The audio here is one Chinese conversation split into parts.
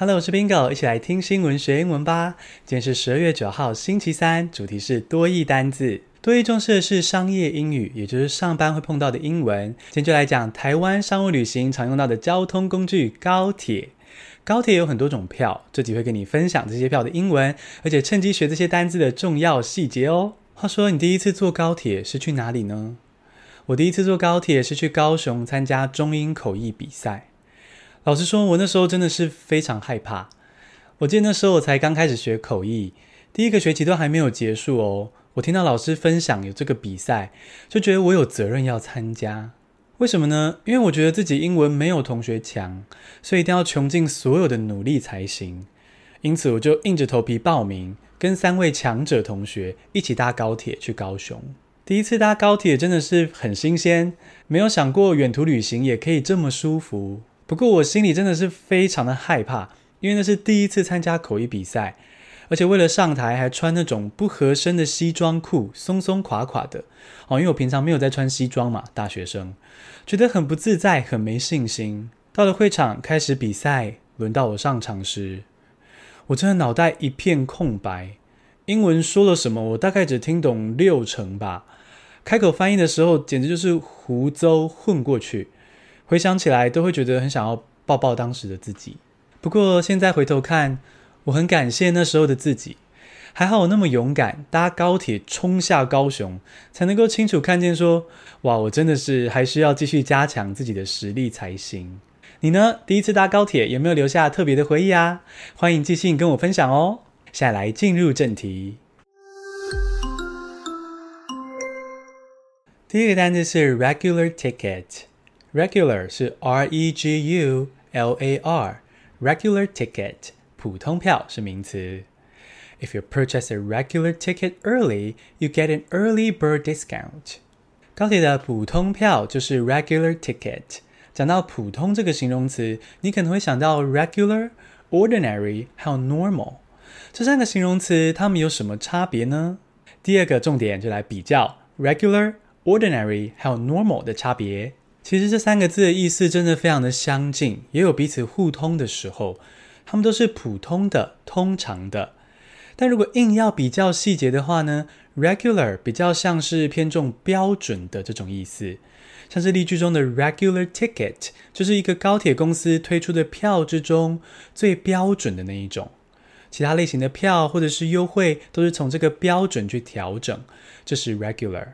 Hello，我是 Bingo，一起来听新闻学英文吧。今天是十二月九号，星期三，主题是多义单字。多义重视的是商业英语，也就是上班会碰到的英文。今天就来讲台湾商务旅行常用到的交通工具——高铁。高铁有很多种票，这集会跟你分享这些票的英文，而且趁机学这些单字的重要细节哦。话说，你第一次坐高铁是去哪里呢？我第一次坐高铁是去高雄参加中英口译比赛。老实说，我那时候真的是非常害怕。我记得那时候我才刚开始学口译，第一个学期都还没有结束哦。我听到老师分享有这个比赛，就觉得我有责任要参加。为什么呢？因为我觉得自己英文没有同学强，所以一定要穷尽所有的努力才行。因此，我就硬着头皮报名，跟三位强者同学一起搭高铁去高雄。第一次搭高铁真的是很新鲜，没有想过远途旅行也可以这么舒服。不过我心里真的是非常的害怕，因为那是第一次参加口译比赛，而且为了上台还穿那种不合身的西装裤，松松垮垮的。哦，因为我平常没有在穿西装嘛，大学生，觉得很不自在，很没信心。到了会场开始比赛，轮到我上场时，我真的脑袋一片空白，英文说了什么我大概只听懂六成吧，开口翻译的时候简直就是胡诌混过去。回想起来，都会觉得很想要抱抱当时的自己。不过现在回头看，我很感谢那时候的自己。还好我那么勇敢，搭高铁冲下高雄，才能够清楚看见说：哇，我真的是还需要继续加强自己的实力才行。你呢？第一次搭高铁有没有留下特别的回忆啊？欢迎寄信跟我分享哦。下来进入正题。第一个单词是 regular ticket。Regular 是 R E G U L A R，regular ticket 普通票是名词。If you purchase a regular ticket early, you get an early bird discount。高铁的普通票就是 regular ticket。讲到普通这个形容词，你可能会想到 regular、ordinary 还有 normal 这三个形容词，它们有什么差别呢？第二个重点就来比较 regular、ordinary 还有 normal 的差别。 其实这三个字的意思真的非常的相近，也有彼此互通的时候。它们都是普通的、通常的。但如果硬要比较细节的话呢，regular 比较像是偏重标准的这种意思，像是例句中的 regular ticket，就是一个高铁公司推出的票之中最标准的那一种。其他类型的票或者是优惠都是从这个标准去调整，这是 regular。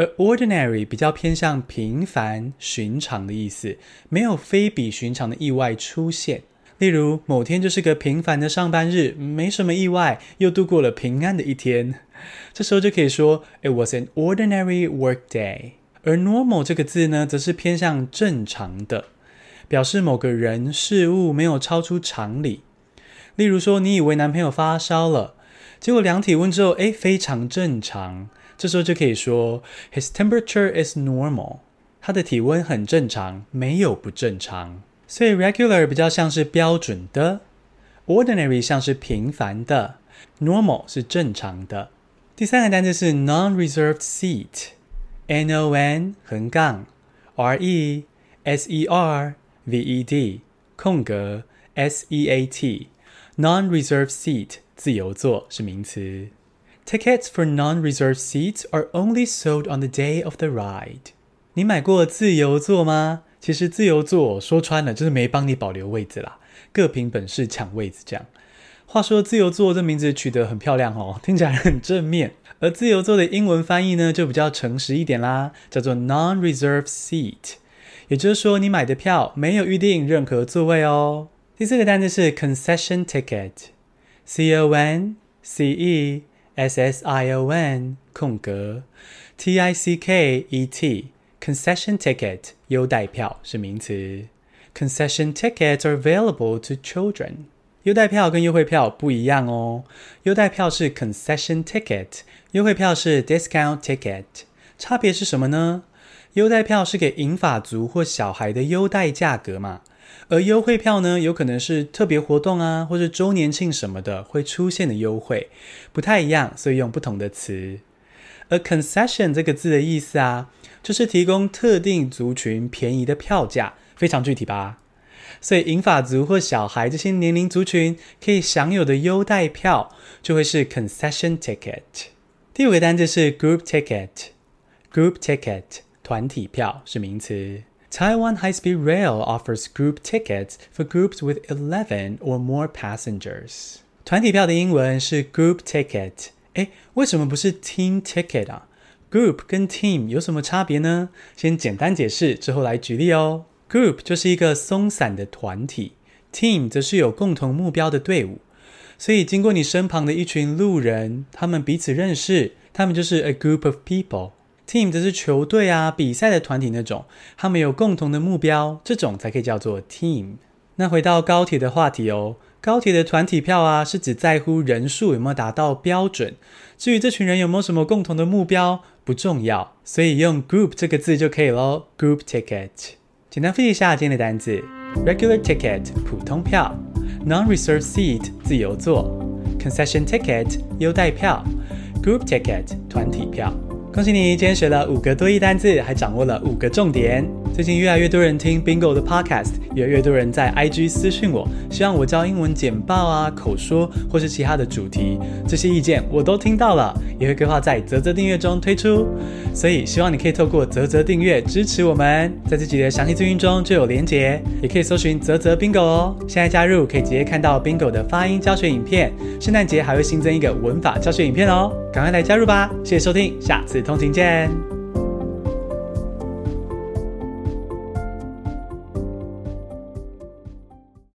而 ordinary 比较偏向平凡、寻常的意思，没有非比寻常的意外出现。例如，某天就是个平凡的上班日，没什么意外，又度过了平安的一天。这时候就可以说，It was an ordinary work day。而 normal 这个字呢，则是偏向正常的，表示某个人事物没有超出常理。例如说，你以为男朋友发烧了，结果量体温之后，诶，非常正常。这时候就可以说，His temperature is normal。他的体温很正常，没有不正常。所以 regular 比较像是标准的，ordinary 像是平凡的，normal 是正常的。第三个单词是 non-reserved seat，N O N 横杠 R E S E R V E D 空格 S E A T，non-reserved seat 自由座是名词。Tickets for non-reserved seats are only sold on the day of the ride. 你买过自由座吗？其实自由座说穿了就是没帮你保留位置啦，各凭本事抢位子这样。话说自由座这名字取得很漂亮哦，听起来很正面。而自由座的英文翻译呢，就比较诚实一点啦，叫做 non-reserved seat。也就是说，你买的票没有预定任何座位哦。第四个单词是 concession ticket，C O N C E。S S I O N 空格 T I C K E T concession ticket 优待票是名词。Concession tickets are available to children。优待票跟优惠票不一样哦。优待票是 concession ticket，优惠票是 discount ticket。差别是什么呢？优待票是给银发族或小孩的优待价格嘛。而优惠票呢，有可能是特别活动啊，或是周年庆什么的会出现的优惠，不太一样，所以用不同的词。而 concession 这个字的意思啊，就是提供特定族群便宜的票价，非常具体吧？所以银发族或小孩这些年龄族群可以享有的优待票就会是 concession ticket。第五个单字是 group ticket，group ticket 团体票是名词。Taiwan High-Speed Rail offers group tickets for groups with eleven or more passengers。团体票的英文是 group ticket。诶，为什么不是 team ticket 啊？Group 跟 team 有什么差别呢？先简单解释，之后来举例哦。Group 就是一个松散的团体，Team 则是有共同目标的队伍。所以经过你身旁的一群路人，他们彼此认识，他们就是 a group of people。Team 则是球队啊、比赛的团体那种，他们有共同的目标，这种才可以叫做 team。那回到高铁的话题哦，高铁的团体票啊，是只在乎人数有没有达到标准，至于这群人有没有什么共同的目标，不重要，所以用 group 这个字就可以喽，group ticket。简单复习一下今天的单词：regular ticket 普通票，non-reserved seat 自由座，concession ticket 优待票，group ticket 团体票。恭喜你，今天学了五个多义单字，还掌握了五个重点。最近越来越多人听 Bingo 的 Podcast，越来越多人在 IG 私讯我，希望我教英文简报啊、口说或是其他的主题。这些意见我都听到了，也会规划在泽泽订阅中推出。所以希望你可以透过泽泽订阅支持我们，在自己的详细资讯中就有连结，也可以搜寻泽泽 Bingo 哦。现在加入可以直接看到 Bingo 的发音教学影片，圣诞节还会新增一个文法教学影片哦。赶快来加入吧！谢谢收听，下次通勤见。